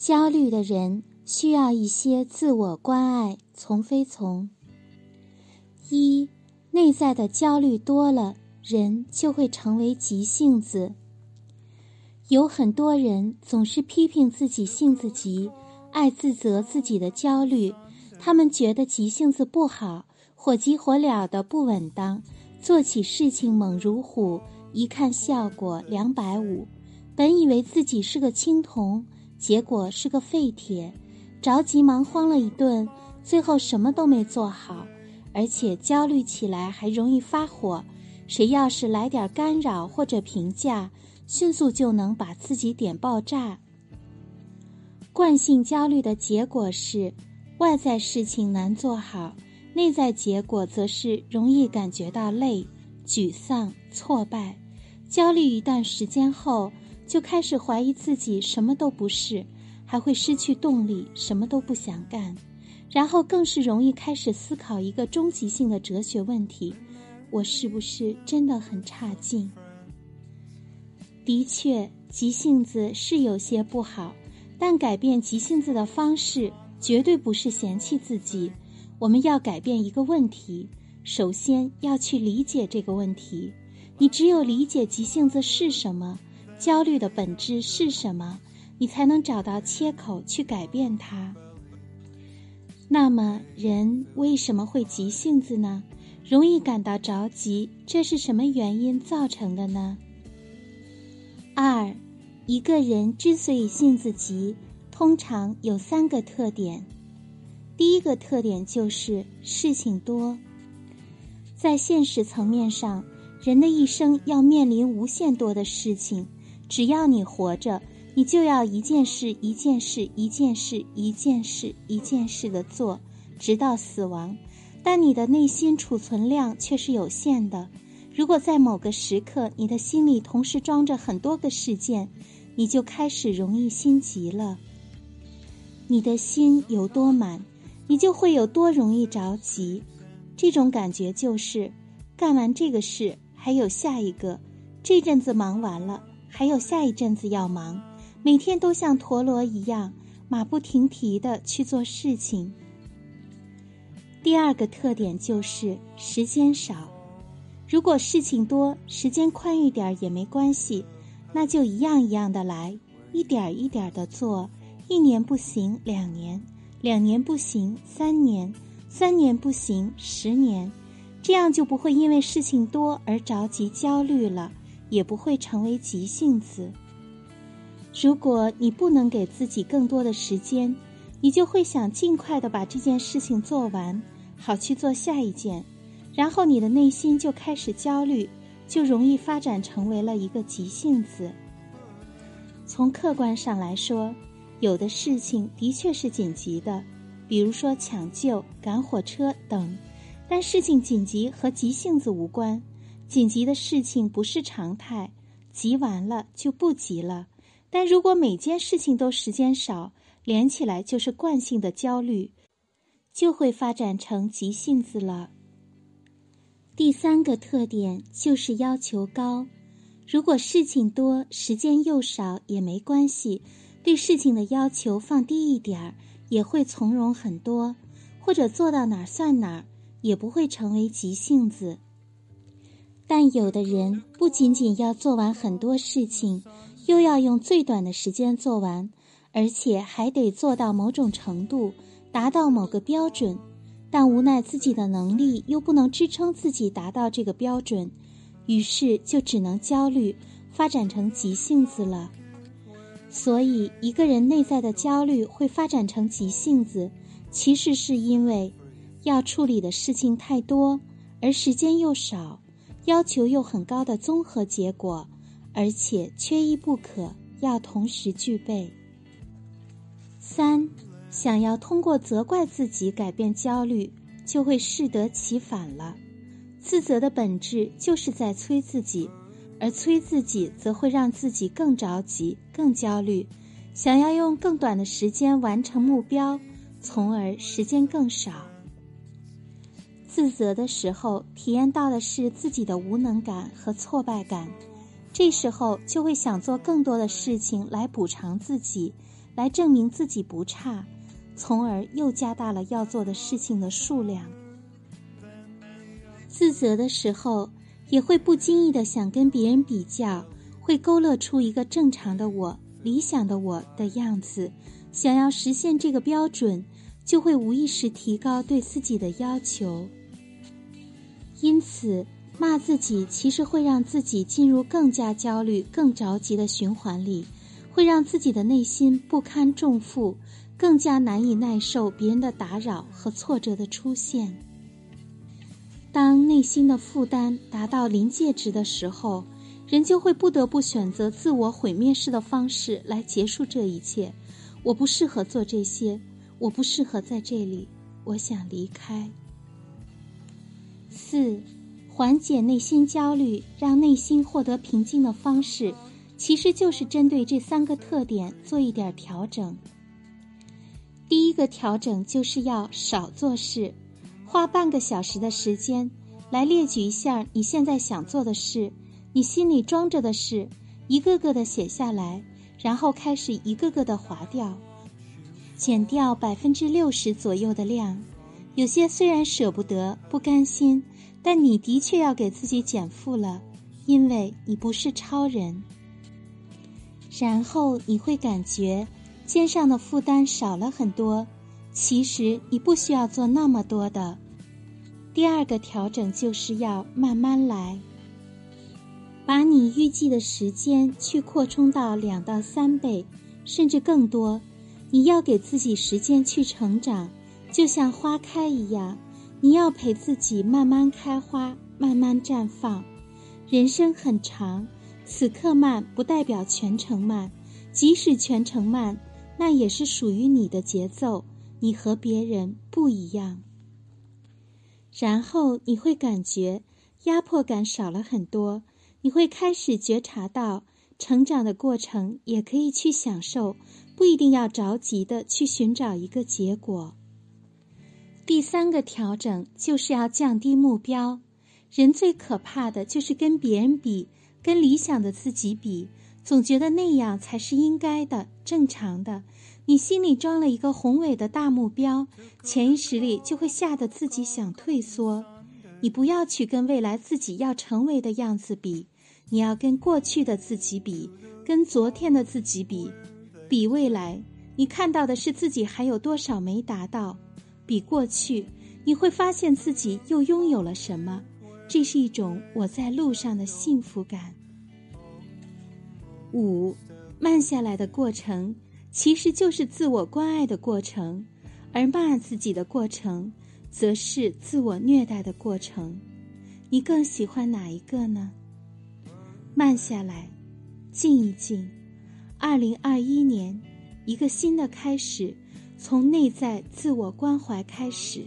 焦虑的人需要一些自我关爱，从非从。一，内在的焦虑多了，人就会成为急性子。有很多人总是批评自己性子急，爱自责自己的焦虑。他们觉得急性子不好，火急火燎的不稳当，做起事情猛如虎，一看效果两百五。本以为自己是个青铜，结果是个废铁，着急忙慌了一顿，最后什么都没做好，而且焦虑起来还容易发火。谁要是来点干扰或者评价，迅速就能把自己点爆炸。惯性焦虑的结果是。外在事情难做好，内在结果则是容易感觉到累、沮丧、挫败、焦虑。一段时间后，就开始怀疑自己什么都不是，还会失去动力，什么都不想干。然后更是容易开始思考一个终极性的哲学问题：我是不是真的很差劲？的确，急性子是有些不好，但改变急性子的方式。绝对不是嫌弃自己，我们要改变一个问题，首先要去理解这个问题。你只有理解急性子是什么，焦虑的本质是什么，你才能找到切口去改变它。那么，人为什么会急性子呢？容易感到着急，这是什么原因造成的呢？二，一个人之所以性子急。通常有三个特点，第一个特点就是事情多。在现实层面上，人的一生要面临无限多的事情，只要你活着，你就要一件事一件事一件事一件事一件事的做，直到死亡。但你的内心储存量却是有限的。如果在某个时刻，你的心里同时装着很多个事件，你就开始容易心急了。你的心有多满，你就会有多容易着急。这种感觉就是，干完这个事还有下一个，这阵子忙完了还有下一阵子要忙，每天都像陀螺一样马不停蹄的去做事情。第二个特点就是时间少。如果事情多，时间宽裕点也没关系，那就一样一样的来，一点一点的做。一年不行，两年；两年不行，三年；三年不行，十年。这样就不会因为事情多而着急焦虑了，也不会成为急性子。如果你不能给自己更多的时间，你就会想尽快的把这件事情做完，好去做下一件，然后你的内心就开始焦虑，就容易发展成为了一个急性子。从客观上来说。有的事情的确是紧急的，比如说抢救、赶火车等，但事情紧急和急性子无关。紧急的事情不是常态，急完了就不急了。但如果每件事情都时间少，连起来就是惯性的焦虑，就会发展成急性子了。第三个特点就是要求高，如果事情多，时间又少也没关系。对事情的要求放低一点儿，也会从容很多；或者做到哪儿算哪儿，也不会成为急性子。但有的人不仅仅要做完很多事情，又要用最短的时间做完，而且还得做到某种程度，达到某个标准。但无奈自己的能力又不能支撑自己达到这个标准，于是就只能焦虑，发展成急性子了。所以，一个人内在的焦虑会发展成急性子，其实是因为要处理的事情太多，而时间又少，要求又很高的综合结果，而且缺一不可，要同时具备。三，想要通过责怪自己改变焦虑，就会适得其反了。自责的本质就是在催自己。而催自己，则会让自己更着急、更焦虑，想要用更短的时间完成目标，从而时间更少。自责的时候，体验到的是自己的无能感和挫败感，这时候就会想做更多的事情来补偿自己，来证明自己不差，从而又加大了要做的事情的数量。自责的时候，也会不经意的想跟别人比较，会勾勒出一个正常的我、理想的我的样子，想要实现这个标准，就会无意识提高对自己的要求。因此。骂自己其实会让自己进入更加焦虑、更着急的循环里，会让自己的内心不堪重负，更加难以耐受别人的打扰和挫折的出现。当内心的负担达到临界值的时候，人就会不得不选择自我毁灭式的方式来结束这一切。我不适合做这些，我不适合在这里，我想离开。四。缓解内心焦虑，让内心获得平静的方式，其实就是针对这三个特点做一点调整。第一个调整就是要少做事，花半个小时的时间来列举一下你现在想做的事，你心里装着的事，一个个的写下来，然后开始一个个的划掉，减掉百分之六十左右的量。有些虽然舍不得、不甘心。但你的确要给自己减负了，因为你不是超人。然后你会感觉肩上的负担少了很多，其实你不需要做那么多的。第二个调整就是要慢慢来，把你预计的时间去扩充到两到三倍，甚至更多。你要给自己时间去成长，就像花开一样。你要陪自己慢慢开花，慢慢绽放。人生很长，此刻慢不代表全程慢，即使全程慢，那也是属于你的节奏。你和别人不一样。然后你会感觉压迫感少了很多，你会开始觉察到成长的过程也可以去享受，不一定要着急的去寻找一个结果。第三个调整就是要降低目标。人最可怕的就是跟别人比，跟理想的自己比，总觉得那样才是应该的、正常的。你心里装了一个宏伟的大目标，潜意识里就会吓得自己想退缩。你不要去跟未来自己要成为的样子比，你要跟过去的自己比，跟昨天的自己比，比未来。你看到的是自己还有多少没达到。比过去，你会发现自己又拥有了什么？这是一种我在路上的幸福感。五，慢下来的过程其实就是自我关爱的过程，而骂自己的过程则是自我虐待的过程。你更喜欢哪一个呢？慢下来，静一静。二零二一年，一个新的开始。从内在自我关怀开始。